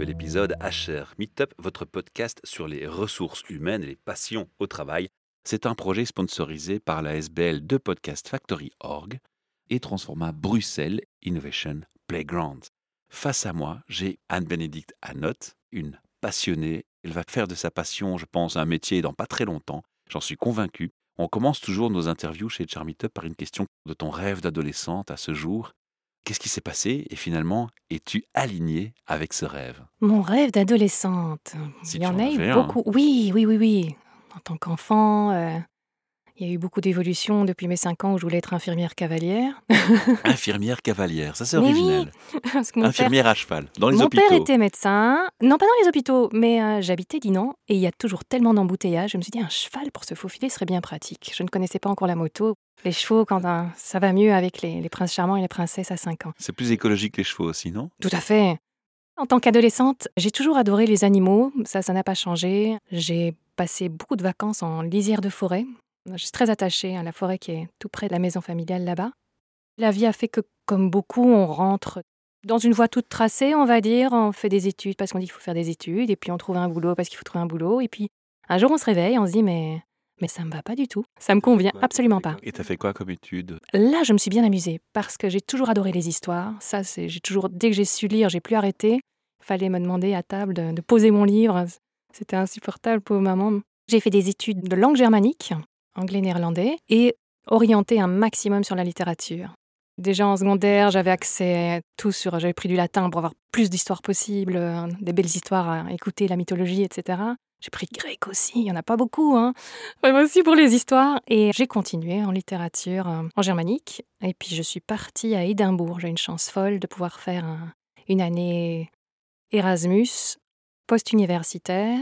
nouvel épisode HR Meetup, votre podcast sur les ressources humaines et les passions au travail. C'est un projet sponsorisé par la SBL de Podcast Factory Org et Transforma Bruxelles Innovation Playground. Face à moi, j'ai Anne-Bénédicte Anotte, une passionnée. Elle va faire de sa passion, je pense, un métier dans pas très longtemps. J'en suis convaincu. On commence toujours nos interviews chez Charmeetup par une question de ton rêve d'adolescente à ce jour. Qu'est-ce qui s'est passé et finalement es-tu aligné avec ce rêve? Mon rêve d'adolescente. Si Il y en en a eu un. beaucoup. Oui, oui, oui, oui. En tant qu'enfant, euh, il y a eu beaucoup d'évolutions depuis mes 5 ans où je voulais être infirmière cavalière. Infirmière cavalière, ça c'est oui, original. Parce que mon père, Infirmière à cheval, dans les mon hôpitaux. père était médecin. Non, pas dans les hôpitaux, mais euh, j'habitais Dinan et il y a toujours tellement d'embouteillages. Je me suis dit, un cheval pour se faufiler serait bien pratique. Je ne connaissais pas encore la moto. Les chevaux, quand euh, ça va mieux avec les, les princes charmants et les princesses à 5 ans. C'est plus écologique que les chevaux aussi, non? Tout à fait. En tant qu'adolescente, j'ai toujours adoré les animaux, ça, ça n'a pas changé. J'ai passé beaucoup de vacances en lisière de forêt. Je suis très attachée à la forêt qui est tout près de la maison familiale là-bas. La vie a fait que, comme beaucoup, on rentre dans une voie toute tracée, on va dire. On fait des études parce qu'on dit qu'il faut faire des études, et puis on trouve un boulot parce qu'il faut trouver un boulot, et puis un jour on se réveille, on se dit mais mais ça me va pas du tout, ça me convient absolument pas. Et t'as fait quoi comme étude? Là, je me suis bien amusée parce que j'ai toujours adoré les histoires. Ça, c'est j'ai toujours dès que j'ai su lire, j'ai plus arrêté. Fallait me demander à table de, de poser mon livre. C'était insupportable pour maman. J'ai fait des études de langue germanique, anglais-néerlandais, et orienté un maximum sur la littérature. Déjà en secondaire, j'avais accès à tout sur. J'avais pris du latin pour avoir plus d'histoires possibles, euh, des belles histoires à écouter, la mythologie, etc. J'ai pris grec aussi, il n'y en a pas beaucoup, hein. Aussi pour les histoires. Et j'ai continué en littérature euh, en germanique. Et puis je suis partie à Édimbourg. J'ai une chance folle de pouvoir faire un- une année Erasmus, post-universitaire.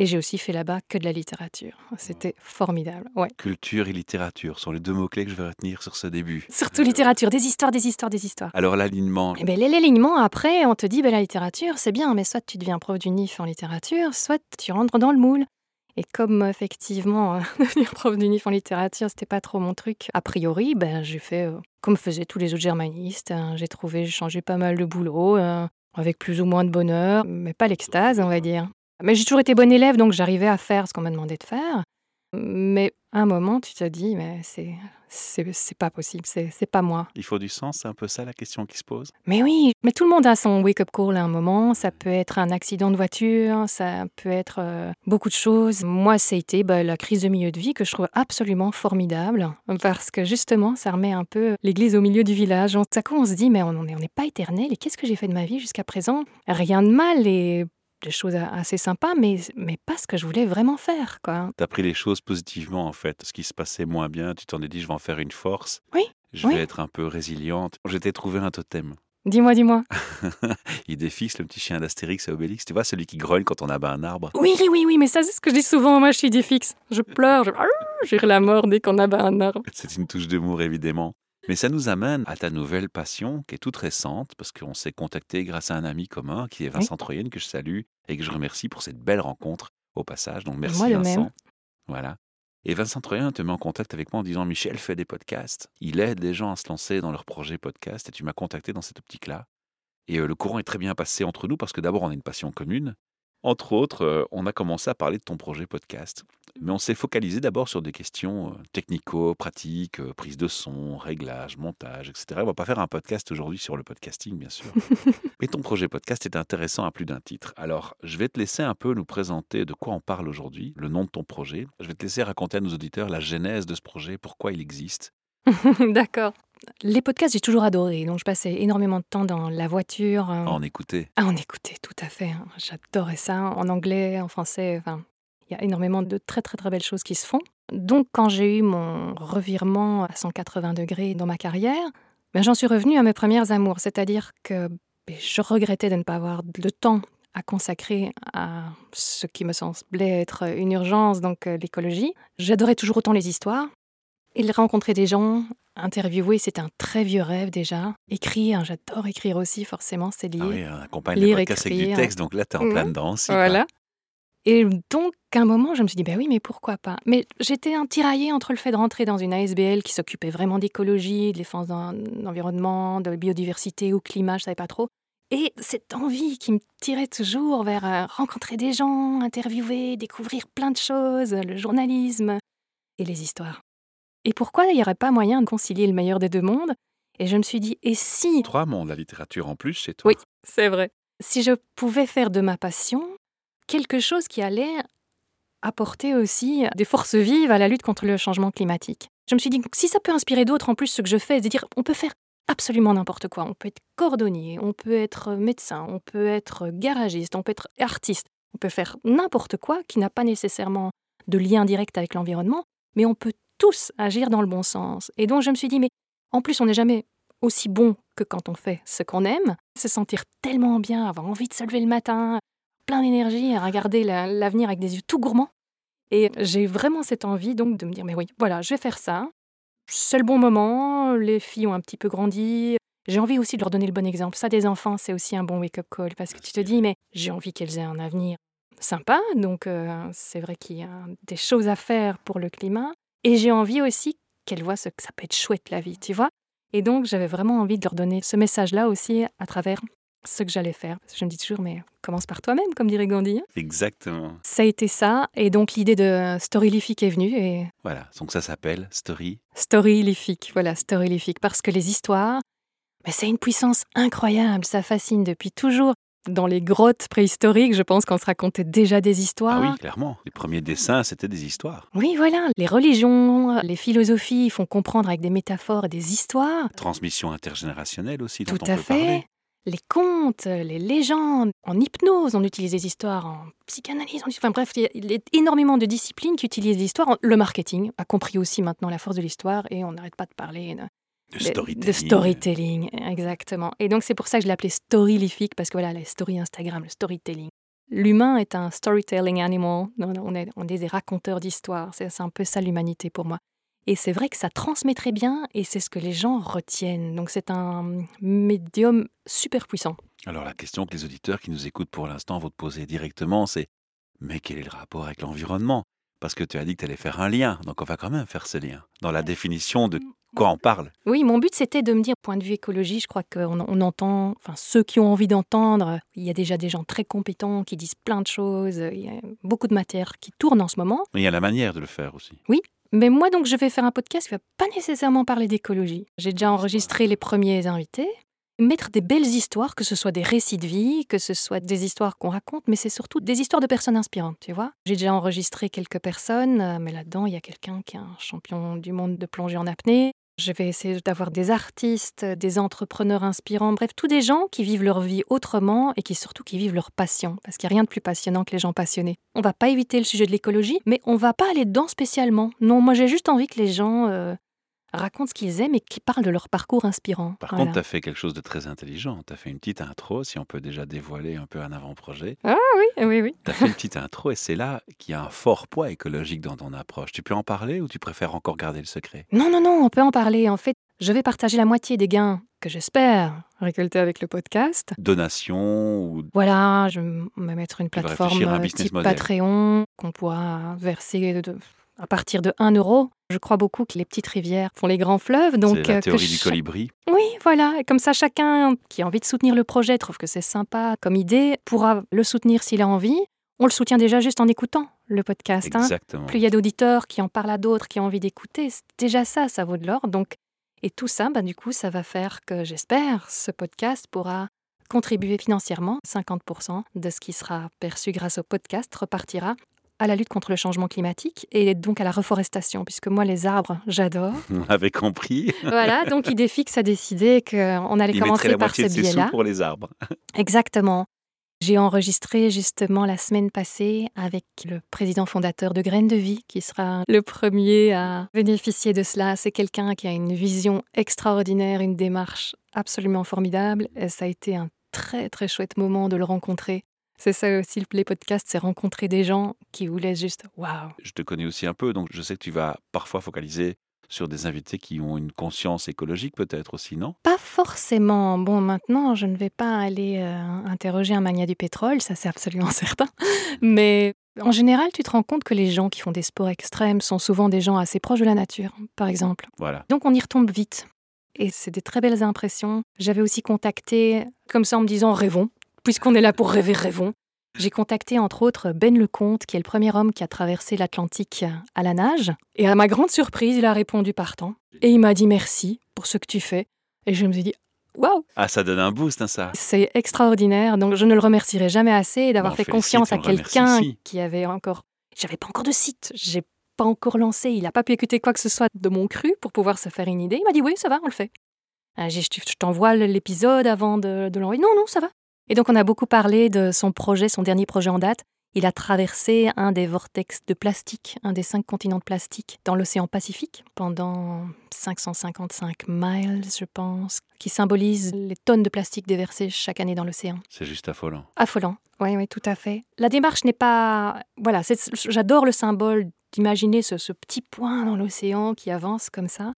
Et j'ai aussi fait là-bas que de la littérature. C'était formidable. Ouais. Culture et littérature sont les deux mots-clés que je vais retenir sur ce début. Surtout littérature, des histoires, des histoires, des histoires. Alors l'alignement, Eh ben, l'alignement, après, on te dit, ben, la littérature, c'est bien, mais soit tu deviens prof d'UNIF en littérature, soit tu rentres dans le moule. Et comme effectivement, euh, devenir prof d'UNIF en littérature, c'était pas trop mon truc, a priori, ben, j'ai fait euh, comme faisaient tous les autres germanistes. hein. j'ai trouvé, j'ai changé pas mal de boulot, euh, avec plus ou moins de bonheur, mais pas l'extase, on va dire. Mais j'ai toujours été bonne élève, donc j'arrivais à faire ce qu'on m'a demandé de faire. Mais à un moment, tu te dis, mais c'est, c'est, c'est pas possible, c'est, c'est pas moi. il faut du sens, c'est un peu ça la question qui se pose. Mais oui, mais tout le monde a son wake-up call à un moment. Ça peut être un accident de voiture, ça peut être euh, beaucoup de choses. Moi, ça a été bah, la crise de milieu de vie que je trouve absolument formidable parce que justement, ça remet un peu l'église au milieu du village. On, tout à coup, on se dit, mais on n'est on n'est pas éternel et qu'est-ce que j'ai fait de ma vie jusqu'à présent? Rien de mal et des choses assez sympas, mais, mais pas ce que je voulais vraiment faire, quoi. T'as pris les choses positivement en fait. Ce qui se passait moins bien, tu t'en es dit je vais en faire une force. Oui, Je oui. vais être un peu résiliente. Je t'ai trouvé un totem. Dis-moi, dis-moi. Il défixe le petit chien d'Astérix et Obélix. Tu vois celui qui grogne quand on abat un arbre. Oui, oui, oui, mais ça, c'est ce que je dis souvent. Moi, je suis fixe. Je pleure, je... j'ai la mort dès qu'on abat un arbre. C'est une touche d'humour évidemment. Mais ça nous amène à ta nouvelle passion qui est toute récente parce qu'on s'est contacté grâce à un ami commun qui est Vincent Troyenne que je salue et que je remercie pour cette belle rencontre au passage. Donc merci Moi Vincent. même. Voilà. Et Vincent Troyen te met en contact avec moi en disant Michel fait des podcasts. Il aide les gens à se lancer dans leur projet podcast et tu m'as contacté dans cette optique-là. Et euh, le courant est très bien passé entre nous parce que d'abord on a une passion commune. Entre autres, euh, on a commencé à parler de ton projet podcast. Mais on s'est focalisé d'abord sur des questions euh, technico-pratiques, euh, prise de son, réglage, montage, etc. On va pas faire un podcast aujourd'hui sur le podcasting, bien sûr. Mais ton projet podcast est intéressant à plus d'un titre. Alors, je vais te laisser un peu nous présenter de quoi on parle aujourd'hui, le nom de ton projet. Je vais te laisser raconter à nos auditeurs la genèse de ce projet, pourquoi il existe. D'accord. Les podcasts, j'ai toujours adoré. Donc, je passais énormément de temps dans la voiture. euh, À en écouter. à en écouter, tout à fait. hein. J'adorais ça. En anglais, en français. Enfin, il y a énormément de très, très, très belles choses qui se font. Donc, quand j'ai eu mon revirement à 180 degrés dans ma carrière, ben, j'en suis revenue à mes premières amours. C'est-à-dire que ben, je regrettais de ne pas avoir le temps à consacrer à ce qui me semblait être une urgence, donc euh, l'écologie. J'adorais toujours autant les histoires. Et rencontrer des gens, interviewer, c'est un très vieux rêve déjà. Écrire, j'adore écrire aussi, forcément, c'est lié. Ah oui, on accompagne Lire, les podcasts avec du écrire. texte, donc là, tu es en plein Mhm. dedans aussi. Voilà. Et donc, à un moment, je me suis dit, ben oui, mais pourquoi pas? Mais j'étais un tiraillée entre le fait de rentrer dans une ASBL qui s'occupait vraiment d'écologie, de défense d'un- d'environnement, de biodiversité ou climat, je savais pas trop. Et cette envie qui me tirait toujours vers euh, rencontrer des gens, interviewer, découvrir plein de choses, le journalisme et les histoires. Et pourquoi il n'y aurait pas moyen de concilier le meilleur des deux mondes? Et je me suis dit, et si... Trois mondes, la littérature en plus chez toi. Oui, c'est vrai. Si je pouvais faire de ma passion quelque chose qui allait apporter aussi des forces vives à la lutte contre le changement climatique. Je me suis dit, si ça peut inspirer d'autres en plus ce que je fais, c'est de dire, on peut faire absolument n'importe quoi. On peut être cordonnier, on peut être médecin, on peut être garagiste, on peut être artiste, on peut faire n'importe quoi qui n'a pas nécessairement de lien direct avec l'environnement, mais on peut tous agir dans le bon sens. Et donc je me suis dit, mais en plus on n'est jamais aussi bon que quand on fait ce qu'on aime, se sentir tellement bien, avoir envie de se lever le matin, plein d'énergie, à regarder l'avenir avec des yeux tout gourmands. Et j'ai vraiment cette envie donc de me dire, mais oui, voilà, je vais faire ça. C'est le bon moment, les filles ont un petit peu grandi. J'ai envie aussi de leur donner le bon exemple. Ça, des enfants, c'est aussi un bon wake-up call parce que tu te dis, mais j'ai envie qu'elles aient un avenir sympa. Donc, euh, c'est vrai qu'il y a des choses à faire pour le climat. Et j'ai envie aussi qu'elles voient ce que ça peut être chouette la vie, tu vois. Et donc, j'avais vraiment envie de leur donner ce message-là aussi à travers ce que j'allais faire. je me dis toujours, mais commence par toi-même, comme dirait Gandhi. Exactement. Ça a été ça. Et donc, l'idée de Storylific est venue. Et... Voilà, donc ça s'appelle Story. Storylific, voilà, Storylific. Parce que les histoires, mais c'est une puissance incroyable. Ça fascine depuis toujours. Dans les grottes préhistoriques, je pense qu'on se racontait déjà des histoires. Ah oui, clairement. Les premiers dessins, c'était des histoires. Oui, voilà. Les religions, les philosophies font comprendre avec des métaphores et des histoires. Transmission intergénérationnelle aussi, dont Tout on à peut fait. parler. les contes, les légendes. En hypnose, on utilise des histoires. En psychanalyse, on... enfin bref, il y a- il y a énormément de disciplines qui utilisent l'histoire. Le marketing a compris aussi maintenant la force de l'histoire et on n'arrête pas de parler de, storytelling. de storytelling. Exactement. Et donc c'est pour ça que je l'appelais storylific parce que voilà, les stories Instagram, le storytelling. L'humain est un storytelling animal. On est, on est des raconteurs d'histoires. C'est un peu ça l'humanité pour moi. Et c'est vrai que ça transmet très bien et c'est ce que les gens retiennent. Donc c'est un médium super puissant. Alors la question que les auditeurs qui nous écoutent pour l'instant vont te poser directement, c'est mais quel est le rapport avec l'environnement? Parce que tu as dit que tu allais faire un lien, donc on va quand même faire ce lien. Dans la définition de quoi on parle. Oui, mon but c'était de me dire, point de vue écologie, je crois qu'on on entend, enfin ceux qui ont envie d'entendre, il y a déjà des gens très compétents qui disent plein de choses, il y a beaucoup de matière qui tourne en ce moment. Mais il y a la manière de le faire aussi. Mais moi donc je vais faire un podcast qui va pas nécessairement parler d'écologie. J'ai déjà enregistré les premiers invités. Mettre des belles histoires, que ce soit des récits de vie, que ce soit des histoires qu'on raconte, mais c'est surtout des histoires de personnes inspirantes, tu vois. J'ai déjà enregistré quelques personnes, euh, mais là-dedans, il y a quelqu'un qui est un champion du monde de plongée en apnée. Je vais essayer d'avoir des artistes, des entrepreneurs inspirants, bref, tous des gens qui vivent leur vie autrement et qui surtout qui vivent leur passion, parce qu'il n'y a rien de plus passionnant que les gens passionnés. On va pas éviter le sujet de l'écologie, mais on va pas aller dedans spécialement. Non, moi j'ai juste envie que les gens euh, racontent ce qu'ils aiment et qu'ils parlent de leur parcours inspirant. Par Voilà. contre, tu as fait quelque chose de très intelligent. Tu as fait une petite intro, si on peut déjà dévoiler un peu un avant-projet. oui, oui, oui. Tu as fait une petite intro et c'est là qu'il y a un fort poids écologique dans ton approche. Tu peux en parler ou tu préfères encore garder le secret? Non, non, non, on peut en parler. En fait, je vais partager la moitié des gains que j'espère récolter avec le podcast. Donation ou Voilà, je vais me mettre une plateforme euh, type. Patreon qu'on pourra verser de- à partir de 1 euro. Je crois beaucoup que les petites rivières font les grands fleuves. Donc, la euh, que théorie du cha- colibri. Oui, voilà. Et comme ça, chacun qui a envie de soutenir le projet trouve que c'est sympa comme idée, pourra le soutenir s'il a envie. On le soutient déjà juste en écoutant le podcast. hein. Exactement. Plus il y a d'auditeurs qui en parlent à d'autres, qui ont envie d'écouter, déjà ça, ça vaut de l'or. Donc, et tout ça, bah, du coup, ça va faire que j'espère ce podcast pourra contribuer financièrement. 50% de ce qui sera perçu grâce au podcast repartira à la lutte contre le changement climatique et donc à la reforestation, puisque moi, les arbres, j'adore. On avait compris. voilà, donc Idéfix a décidé qu'on allait Il commencer la par ce biais-là. pour les arbres. Exactement. J'ai enregistré justement la semaine passée avec le président fondateur de Graines de Vie, qui sera le premier à bénéficier de cela. C'est quelqu'un qui a une vision extraordinaire, une démarche absolument formidable. Et ça a été un très très chouette moment de le rencontrer. C'est ça aussi les podcasts, c'est rencontrer des gens qui vous laissent juste waouh. Je te connais aussi un peu, donc je sais que tu vas parfois focaliser sur des invités qui ont une conscience écologique peut-être aussi, non? Pas forcément. Bon, maintenant, je ne vais pas aller euh, interroger un mania du pétrole, ça c'est absolument certain. Mais en général, tu te rends compte que les gens qui font des sports extrêmes sont souvent des gens assez proches de la nature, par exemple. Voilà. Donc on y retombe vite. et c'est des très belles impressions. J'avais aussi contacté, comme ça en me disant rêvons, puisqu'on est là pour rêver, rêvons. J'ai contacté entre autres Ben Lecomte, qui est le premier homme qui a traversé l'Atlantique à la nage. Et à ma grande surprise, il a répondu partant. Et il m'a dit merci pour ce que tu fais. Et je me suis dit, waouh Ah, ça donne un boost, hein, ça. C'est extraordinaire. Donc je ne le remercierai jamais assez d'avoir Bon, fait confiance on à quelqu'un qui avait encore. J'avais pas encore de site. J'ai pas encore lancé. Il n'a pas pu écouter quoi que ce soit de mon cru pour pouvoir se faire une idée. Il m'a dit oui, ça va, on le fait. Ah, je t'envoie l'épisode avant de, de l'envoyer. Non, non, ça va. Et donc on a beaucoup parlé de son projet, son dernier projet en date. Il a traversé un des vortex de plastique, un des cinq continents de plastique, dans l'océan Pacifique pendant 555 miles, je pense, qui symbolise les tonnes de plastique déversées chaque année dans l'océan. C'est juste affolant. Affolant. Oui, oui, tout à fait. La démarche n'est pas. Voilà, c'est- j'adore le symbole d'imaginer ce, ce petit point dans l'océan qui avance comme ça.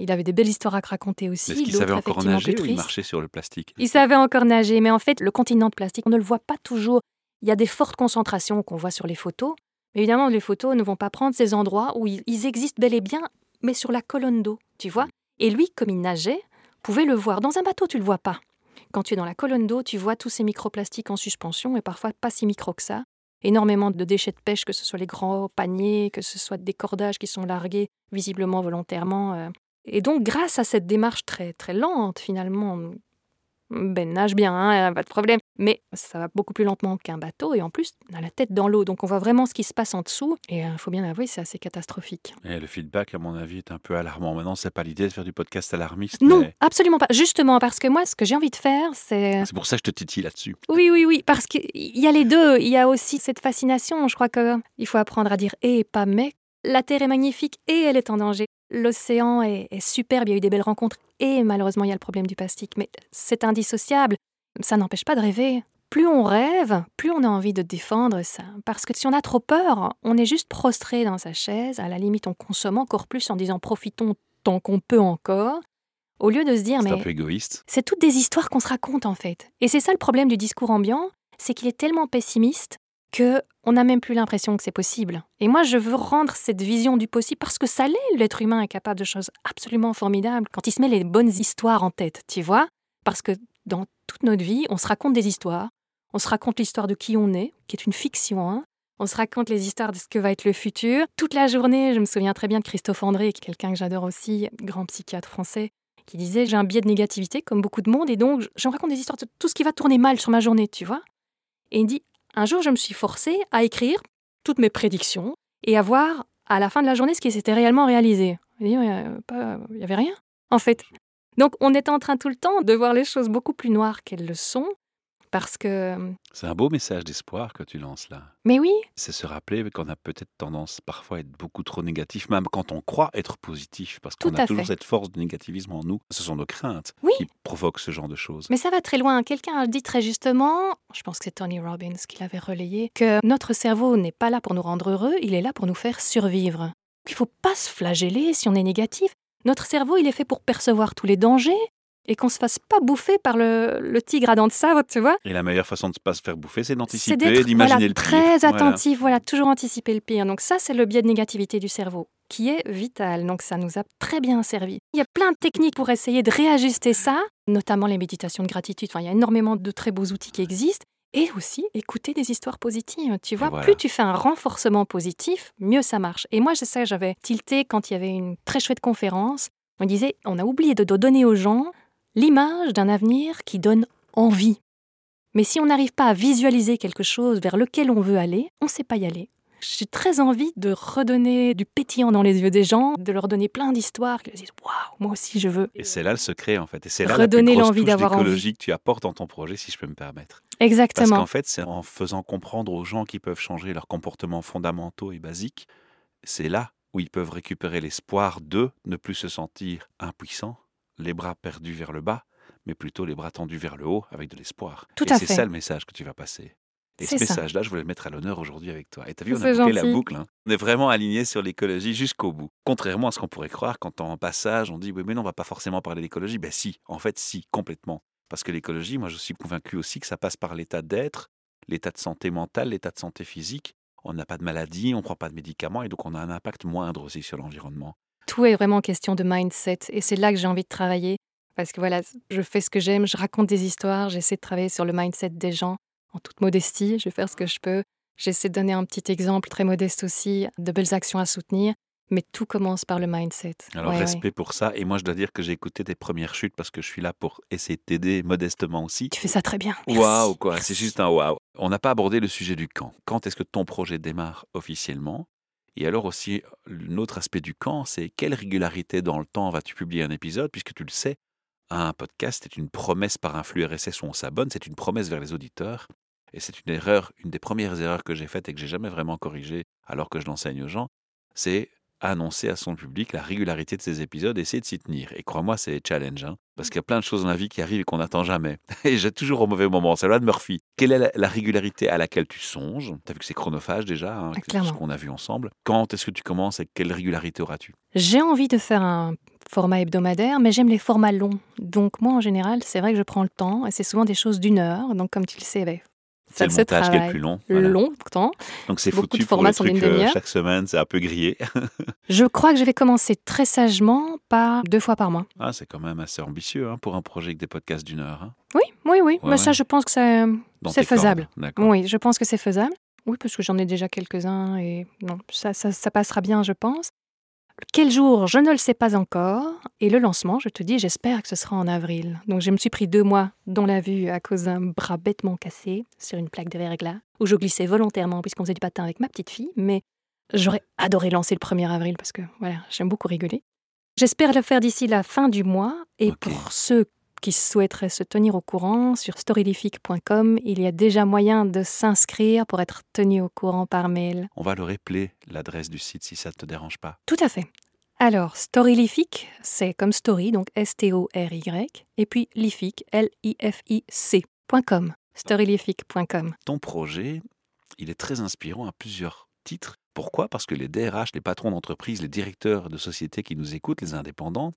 Il avait des belles histoires à raconter aussi. Est-ce qu'il savait encore nager ou il marchait sur le plastique Il savait encore nager, mais en fait, le continent de plastique, on ne le voit pas toujours. Il y a des fortes concentrations qu'on voit sur les photos, mais évidemment, les photos ne vont pas prendre ces endroits où ils ils existent bel et bien, mais sur la colonne d'eau, tu vois. Et lui, comme il nageait, pouvait le voir. Dans un bateau, tu le vois pas. Quand tu es dans la colonne d'eau, tu vois tous ces microplastiques en suspension, et parfois pas si micro que ça. Énormément de déchets de pêche, que ce soit les grands paniers, que ce soit des cordages qui sont largués visiblement volontairement. Euh. Et donc, grâce à cette démarche très très lente, finalement, Ben nage bien, hein, pas de problème. Mais ça va beaucoup plus lentement qu'un bateau et en plus, on a la tête dans l'eau, donc on voit vraiment ce qui se passe en dessous. Et il faut bien avouer, c'est assez catastrophique. Et le feedback, à mon avis, est un peu alarmant. Maintenant, c'est pas l'idée de faire du podcast alarmiste. Non, mais absolument pas. Justement, parce que moi, ce que j'ai envie de faire, c'est... C'est pour ça que je te titille là-dessus. Oui, oui, oui, parce qu'il y a les deux. Il y a aussi cette fascination. Je crois qu'il faut apprendre à dire et pas mais. La Terre est magnifique et elle est en danger. L'océan est, est superbe, il y a eu des belles rencontres et malheureusement il y a le problème du plastique. Mais c'est indissociable. Ça n'empêche pas de rêver. Plus on rêve, plus on a envie de défendre ça. Parce que si on a trop peur, on est juste prostré dans sa chaise. À la limite, on consomme encore plus en disant profitons tant qu'on peut encore. Au lieu de se dire C'est mais un peu égoïste. c'est toutes des histoires qu'on se raconte en fait. Et c'est ça le problème du discours ambiant, c'est qu'il est tellement pessimiste que on n'a même plus l'impression que c'est possible. Et moi, je veux rendre cette vision du possible parce que ça l'est. L'être humain est capable de choses absolument formidables quand il se met les bonnes histoires en tête, tu vois? Parce que dans toute notre vie, on se raconte des histoires. On se raconte l'histoire de qui on est, qui est une fiction. hein. On se raconte les histoires de ce que va être le futur. Toute la journée, je me souviens très bien de Christophe André, quelqu'un que j'adore aussi, grand psychiatre français, qui disait j'ai un biais de négativité comme beaucoup de monde et donc je me raconte des histoires de tout ce qui va tourner mal sur ma journée, tu vois? Et il dit un jour je me suis forcée à écrire toutes mes prédictions et à voir à la fin de la journée ce qui s'était réellement réalisé. Pas- il y avait rien en fait. Donc on est en train tout le temps de voir les choses beaucoup plus noires qu'elles le sont parce que C'est un beau message d'espoir que tu lances là. mais oui, C'est se rappeler qu'on a peut-être tendance parfois à être beaucoup trop négatif, même quand on croit être positif, parce qu'on a toujours fait. cette force de négativisme en nous. Ce sont nos craintes Oui. qui provoquent ce genre de choses. Mais ça va très loin. Quelqu'un a dit très justement, je pense que c'est Tony Robbins qui l'avait relayé, que notre cerveau n'est pas là pour nous rendre heureux, il est là pour nous faire survivre. Il faut pas se flageller si on est négatif. Notre cerveau, il est fait pour percevoir tous les dangers et qu'on se fasse pas bouffer par le, le tigre à dents de sabre, tu vois. Et la meilleure façon de ne pas se faire bouffer, c'est d'anticiper, d'imaginer voilà, le pire. très Voilà. attentif, voilà. toujours anticiper le pire. Donc ça, c'est le biais de négativité du cerveau qui est vital. Donc ça nous a très bien servi. Il y a plein de techniques pour essayer de réajuster ça, notamment les méditations de gratitude. Enfin, il y a énormément de très beaux outils qui existent. Et aussi écouter des histoires positives. Tu vois, voilà. plus tu fais un renforcement positif, mieux ça marche. Et moi, je sais, j'avais tilté quand il y avait une très chouette conférence. On disait, on a oublié de donner aux gens l'image d'un avenir qui donne envie. Mais si on n'arrive pas à visualiser quelque chose vers lequel on veut aller, on ne sait pas y aller. J'ai très envie de redonner du pétillant dans les yeux des gens, de leur donner plein d'histoires, qu'ils se disent Waouh, moi aussi je veux. Et c'est là le secret, en fait. Et c'est là Redonner l'envie touche d'avoir d'écologie que tu apportes dans ton projet, si je peux me permettre. Parce Exactement. qu'en fait, c'est en faisant comprendre aux gens qui peuvent changer leurs comportements fondamentaux et basiques, c'est là où ils peuvent récupérer l'espoir de ne plus se sentir impuissants, les bras perdus vers le bas, mais plutôt les bras tendus vers le haut avec de l'espoir. Tout et à c'est fait. ça le message que tu vas passer. Et ce C'est ça. message-là, je voulais le mettre à l'honneur aujourd'hui avec toi. Et t'as vu, on a bouclé la boucle. hein. On est vraiment aligné sur l'écologie jusqu'au bout. Contrairement à ce qu'on pourrait croire quand en passage, on dit oui, mais non, on va pas forcément parler d'écologie. Ben si, en fait, si, complètement. Parce que l'écologie, moi, je suis convaincu aussi que ça passe par l'état d'être, l'état de santé mentale, l'état de santé physique. On n'a pas de maladie, on ne prend pas de médicaments et donc on a un impact moindre aussi sur l'environnement. Tout est vraiment question de mindset. Et c'est là que j'ai envie de travailler. Parce que voilà, je fais ce que j'aime, je raconte des histoires, j'essaie de travailler sur le mindset des gens en toute modestie. Je vais faire ce que je peux. J'essaie de donner un petit exemple très modeste aussi, de belles actions à soutenir. Mais tout commence par le mindset. Alors, Ouais, ouais. respect pour ça. Et moi, je dois dire que j'ai écouté tes premières chutes parce que je suis là pour essayer de t'aider modestement aussi. Tu fais ça très bien. Waouh, quoi. C'est juste un waouh. On n'a pas abordé le sujet du camp. Quand est-ce que ton projet démarre officiellement? Et alors aussi, l'autre aspect du camp, c'est quelle régularité dans le temps vas-tu publier un épisode Puisque tu le sais, un podcast est une promesse par un flux RSS où on s'abonne, c'est une promesse vers les auditeurs. Et c'est une erreur, une des premières erreurs que j'ai faites et que j'ai jamais vraiment corrigée alors que je l'enseigne aux gens, c'est annoncer à son public la régularité de ces épisodes et essayer de s'y tenir. Et crois-moi, c'est challenge, hein, parce qu'il y a plein de choses dans la vie qui arrivent et qu'on n'attend jamais. Et j'ai toujours au mauvais moment. C'est la loi de Murphy. Quelle est la, la régularité à laquelle tu songes? Tu as vu que c'est chronophage déjà, hein, Ah, c'est ce qu'on a vu ensemble. Quand est-ce que tu commences et quelle régularité auras-tu? J'ai envie de faire un format hebdomadaire, mais j'aime les formats longs. Donc moi, en général, c'est vrai que je prends le temps, et c'est souvent des choses d'une heure. Donc comme tu le sais, C'est ça le montage qui est le plus long. voilà. longtemps. Donc c'est Beaucoup de foutu pour le truc euh, chaque semaine, c'est un peu grillé. Je crois que je vais commencer très sagement par deux fois par mois. ah, c'est quand même assez ambitieux hein, pour un projet avec des podcasts d'une heure. hein, Oui, oui, oui. Ouais, mais ça, ouais. je pense que c'est faisable. D'accord. Oui, je pense que c'est faisable. Oui, parce que j'en ai déjà quelques-uns et non, ça, ça, ça passera bien, je pense. Quel jour, je ne le sais pas encore. Et le lancement, je te dis, j'espère que ce sera en avril. Donc je me suis pris deux mois dans la vue à cause d'un bras bêtement cassé sur une plaque de verglas, où je glissais volontairement puisqu'on faisait du patin avec ma petite fille. Mais j'aurais adoré lancer le 1er avril parce que voilà, j'aime beaucoup rigoler. J'espère le faire d'ici la fin du mois. Et pour ceux qui souhaiteraient se tenir au courant, sur storylific.com, il y a déjà moyen de s'inscrire pour être tenu au courant par mail. On va le rappeler, l'adresse du site, si ça ne te dérange pas. Tout à fait. Alors, Storylific, c'est comme story, donc S-T-O-R-Y, et puis lific, L-I-F-I-C.com. Storylific.com. ton projet, il est très inspirant à plusieurs titres. Pourquoi? Parce que les DRH, les patrons d'entreprise, les directeurs de sociétés qui nous écoutent, les indépendants,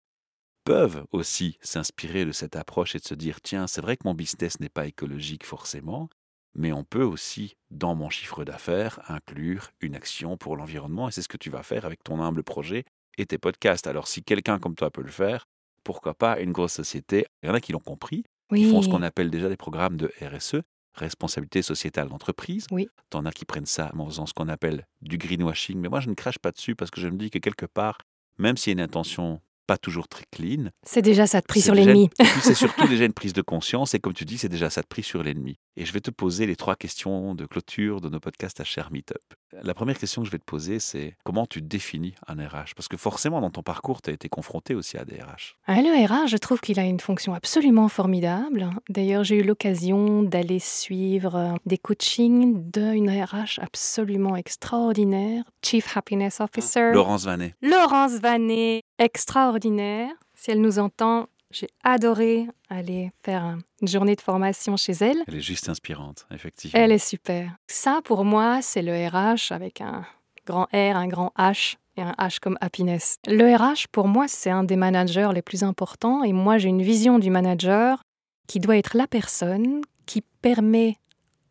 peuvent aussi s'inspirer de cette approche et de se dire, tiens, c'est vrai que mon business n'est pas écologique forcément, mais on peut aussi, dans mon chiffre d'affaires, inclure une action pour l'environnement, et c'est ce que tu vas faire avec ton humble projet et tes podcasts. Alors si quelqu'un comme toi peut le faire, pourquoi pas une grosse société? Il y en a qui l'ont compris, Oui. qui font ce qu'on appelle déjà des programmes de RSE, responsabilité sociétale d'entreprise. Oui. T'en as qui prennent ça en faisant ce qu'on appelle du greenwashing, mais moi je ne crache pas dessus parce que je me dis que quelque part, même s'il y a une intention pas toujours très clean, C'est déjà ça de pris c'est sur l'ennemi. c'est surtout déjà une prise de conscience et comme tu dis, c'est déjà ça de prise sur l'ennemi. Et je vais te poser les trois questions de clôture de nos podcasts à Cher Meetup. La première question que je vais te poser, c'est comment tu définis un RH Parce que forcément, dans ton parcours, tu as été confronté aussi à des RH. Ah, le RH, je trouve qu'il a une fonction absolument formidable. D'ailleurs, j'ai eu l'occasion d'aller suivre euh, des coachings d'une RH absolument extraordinaire, Chief Happiness Officer. Laurence Vanet. Laurence Vanet, extraordinaire. Si elle nous entend, j'ai adoré aller faire un- une journée de formation chez elle. Elle est juste inspirante, effectivement. Elle est super. Ça, pour moi, c'est le RH avec un grand R, un grand H et un H comme happiness. Le RH, pour moi, c'est un des managers les plus importants et moi, j'ai une vision du manager qui doit être la personne qui permet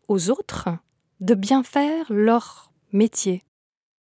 aux autres de bien faire leur métier.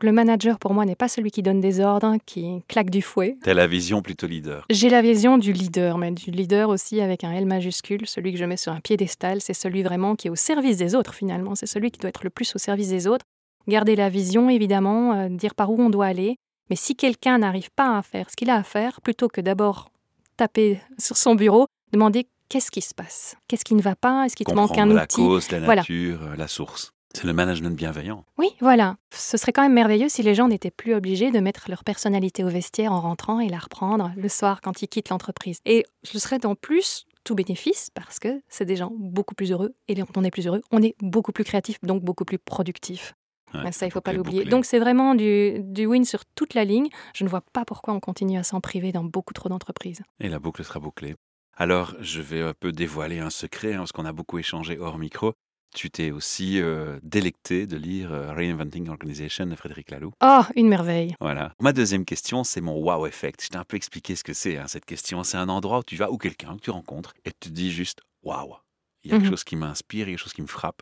Le manager, pour moi, n'est pas celui qui donne des ordres, qui claque du fouet. T'as la vision plutôt leader. J'ai la vision du leader, mais du leader aussi avec un L majuscule, celui que je mets sur un piédestal, c'est celui vraiment qui est au service des autres finalement, c'est celui qui doit être le plus au service des autres. Garder la vision, évidemment, euh, dire par où on doit aller, mais si quelqu'un n'arrive pas à faire ce qu'il a à faire, plutôt que d'abord taper sur son bureau, demander qu'est-ce qui se passe, qu'est-ce qui ne va pas, est-ce qu'il te manque un Comprendre la outil? cause, la nature, euh, la source. C'est le management bienveillant. Oui, voilà. Ce serait quand même merveilleux si les gens n'étaient plus obligés de mettre leur personnalité au vestiaire en rentrant et la reprendre le soir quand ils quittent l'entreprise. Et ce serait en plus tout bénéfice parce que c'est des gens beaucoup plus heureux et quand on est plus heureux, on est beaucoup plus créatif, donc beaucoup plus productif. Ouais, ça, il faut pas l'oublier. Donc c'est vraiment du, du win sur toute la ligne. Je ne vois pas pourquoi on continue à s'en priver dans beaucoup trop d'entreprises. Et la boucle sera bouclée. Alors, je vais un peu dévoiler un secret, hein, parce qu'on a beaucoup échangé hors micro. Tu t'es aussi euh, délecté de lire euh, Reinventing Organization de Frédéric Laloux. Oh, une merveille. Voilà. Ma deuxième question, c'est mon wow effect. Je t'ai un peu expliqué ce que c'est, hein, cette question. C'est un endroit où tu vas, ou quelqu'un que tu rencontres, et tu te dis juste wow. Il y a quelque Mhm. chose qui m'inspire, il y a quelque chose qui me frappe.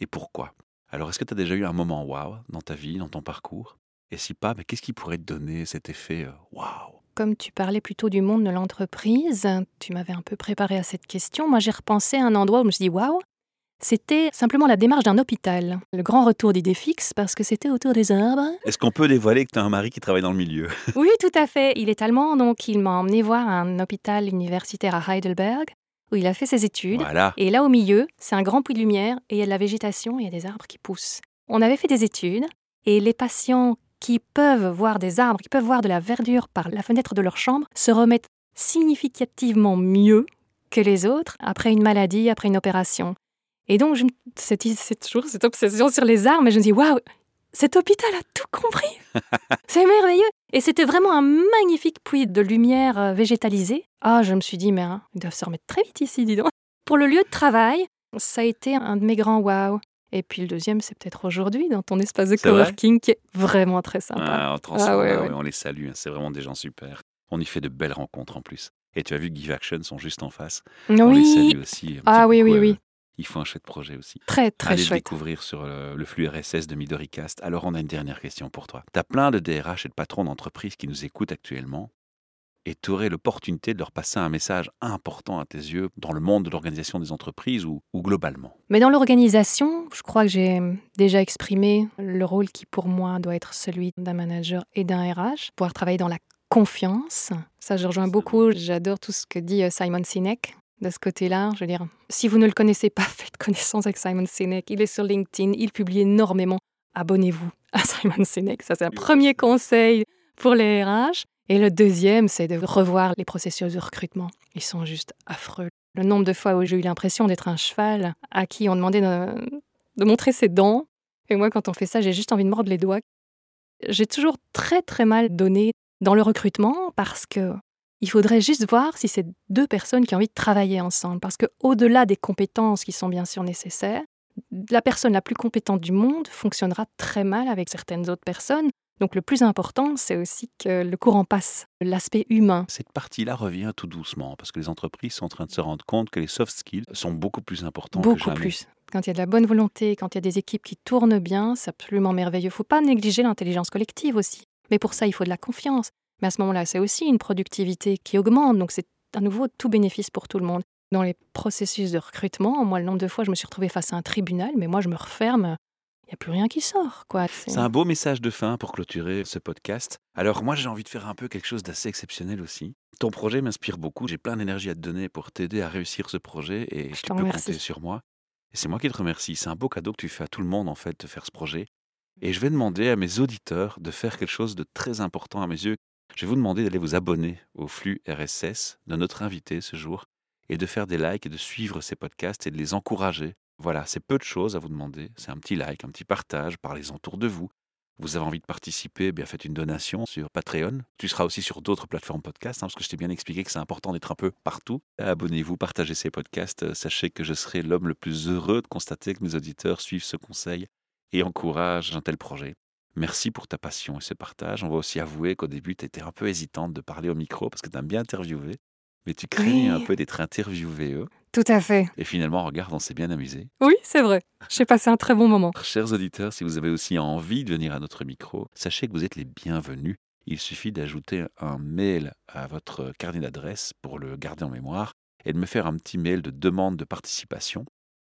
Et pourquoi? Alors, est-ce que tu as déjà eu un moment wow dans ta vie, dans ton parcours? Et si pas, mais qu'est-ce qui pourrait te donner cet effet euh, waouh? Comme tu parlais plutôt du monde de l'entreprise, tu m'avais un peu préparé à cette question. Moi, j'ai repensé à un endroit où je me suis dit waouh, c'était simplement la démarche d'un hôpital. Le grand retour d'idées fixes parce que c'était autour des arbres. Est-ce qu'on peut dévoiler que tu as un mari qui travaille dans le milieu? Oui, tout à fait. Il est allemand, donc il m'a emmené voir un hôpital universitaire à Heidelberg où il a fait ses études. Voilà. Et là, au milieu, c'est un grand puits de lumière et il y a de la végétation et il y a des arbres qui poussent. On avait fait des études et les patients qui peuvent voir des arbres, qui peuvent voir de la verdure par la fenêtre de leur chambre, se remettent significativement mieux que les autres après une maladie, après une opération. Et donc, je, c'est, toujours cette obsession sur les arbres, et je me dis, waouh, cet hôpital a tout compris. c'est merveilleux. Et c'était vraiment un magnifique puits de lumière euh, végétalisée. Ah, je me suis dit, mais hein, ils doivent se remettre très vite ici, dis donc. Pour le lieu de travail, ça a été un de mes grands waouh. Et puis le deuxième, c'est peut-être aujourd'hui, dans ton espace de coworking, qui est vraiment très sympa. Ah, on, ah on les salue, hein. c'est vraiment des gens super. On y fait de belles rencontres en plus. Et tu as vu que Give Action sont juste en face. Oui. On les salue aussi. Ah oui, oui, oui. Il faut un chouette projet aussi. Très, très Allez chouette. découvrir sur le, flux RSS de Midoricast. Alors, on a une dernière question pour toi. Tu as plein de DRH et de patrons d'entreprises qui nous écoutent actuellement. Et tu aurais l'opportunité de leur passer un message important à tes yeux dans le monde de l'organisation des entreprises ou, ou globalement? Mais dans l'organisation, je crois que j'ai déjà exprimé le rôle qui pour moi doit être celui d'un manager et d'un RH, pouvoir travailler dans la confiance. Ça, je rejoins beaucoup. J'adore tout ce que dit euh, Simon Sinek de ce côté-là. Je veux dire, si vous ne le connaissez pas, faites connaissance avec Simon Sinek. Il est sur LinkedIn, il publie énormément. Abonnez-vous à Simon Sinek. Ça, c'est un premier conseil pour les RH. Et le deuxième, c'est de revoir les processus de recrutement. Ils sont juste affreux. Le nombre de fois où j'ai eu l'impression d'être un cheval à qui on demandait de, montrer ses dents. Et moi, quand on fait ça, j'ai juste envie de mordre les doigts. J'ai toujours très très mal donné dans le recrutement parce que il faudrait juste voir si c'est deux personnes qui ont envie de travailler ensemble. Parce que au-delà des compétences qui sont bien sûr nécessaires, la personne la plus compétente du monde fonctionnera très mal avec certaines autres personnes. Donc le plus important, c'est aussi que le courant passe, l'aspect humain. Cette partie-là revient tout doucement, parce que les entreprises sont en train de se rendre compte que les soft skills sont beaucoup plus importants beaucoup que jamais. plus. Quand il y a de la bonne volonté, quand il y a des équipes qui tournent bien, c'est absolument merveilleux. Il ne faut pas négliger l'intelligence collective aussi. Mais pour ça, il faut de la confiance. Mais à ce moment-là, c'est aussi une productivité qui augmente, donc c'est à nouveau tout bénéfice pour tout le monde. Dans les processus de recrutement, moi, le nombre de fois, je me suis retrouvée face à un tribunal, mais moi, je me referme, il n'y a plus rien qui sort. quoi. C'est un beau message de fin pour clôturer ce podcast. Alors moi, j'ai envie de faire un peu quelque chose d'assez exceptionnel aussi. Ton projet m'inspire beaucoup, j'ai plein d'énergie à te donner pour t'aider à réussir ce projet et je tu peux compter sur moi. Et c'est moi qui te remercie. C'est un beau cadeau que tu fais à tout le monde, en fait, de faire ce projet. Et je vais demander à mes auditeurs de faire quelque chose de très important à mes yeux, je vais vous demander d'aller vous abonner au flux RSS de notre invité ce jour et de faire des likes et de suivre ces podcasts et de les encourager. Voilà, c'est peu de choses à vous demander. C'est un petit like, un petit partage, parlez-en autour de vous. Vous avez envie de participer, eh bien faites une donation sur Patreon. Tu seras aussi sur d'autres plateformes podcast, hein, parce que je t'ai bien expliqué que c'est important d'être un peu partout. Abonnez-vous, partagez ces podcasts. Sachez que je serai l'homme le plus heureux de constater que mes auditeurs suivent ce conseil et encouragent un tel projet. Merci pour ta passion et ce partage. On va aussi avouer qu'au début, tu étais un peu hésitante de parler au micro parce que tu aimes bien interviewer, mais tu craignais un peu d'être interviewé. Eux. Tout à fait. Et finalement, regarde, on s'est bien amusé. Oui, c'est vrai. J'ai passé un très bon moment. Chers auditeurs, si vous avez aussi envie de venir à notre micro, sachez que vous êtes les bienvenus. Il suffit d'ajouter un mail à votre carnet d'adresse pour le garder en mémoire et de me faire un petit mail de demande de participation.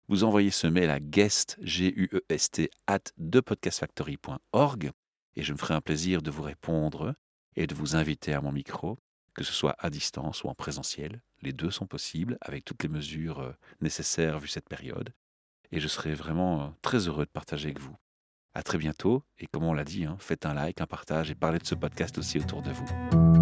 Vous envoyez ce mail à guest, g u e s t at thepodcastfactory.org et je me ferai un plaisir de vous répondre et de vous inviter à mon micro, que ce soit à distance ou en présentiel. Les deux sont possibles avec toutes les mesures euh, nécessaires vu cette période. Et je serai vraiment euh, très heureux de partager avec vous. À très bientôt et comme on l'a dit, hein, faites un like, un partage et parlez de ce podcast aussi autour de vous.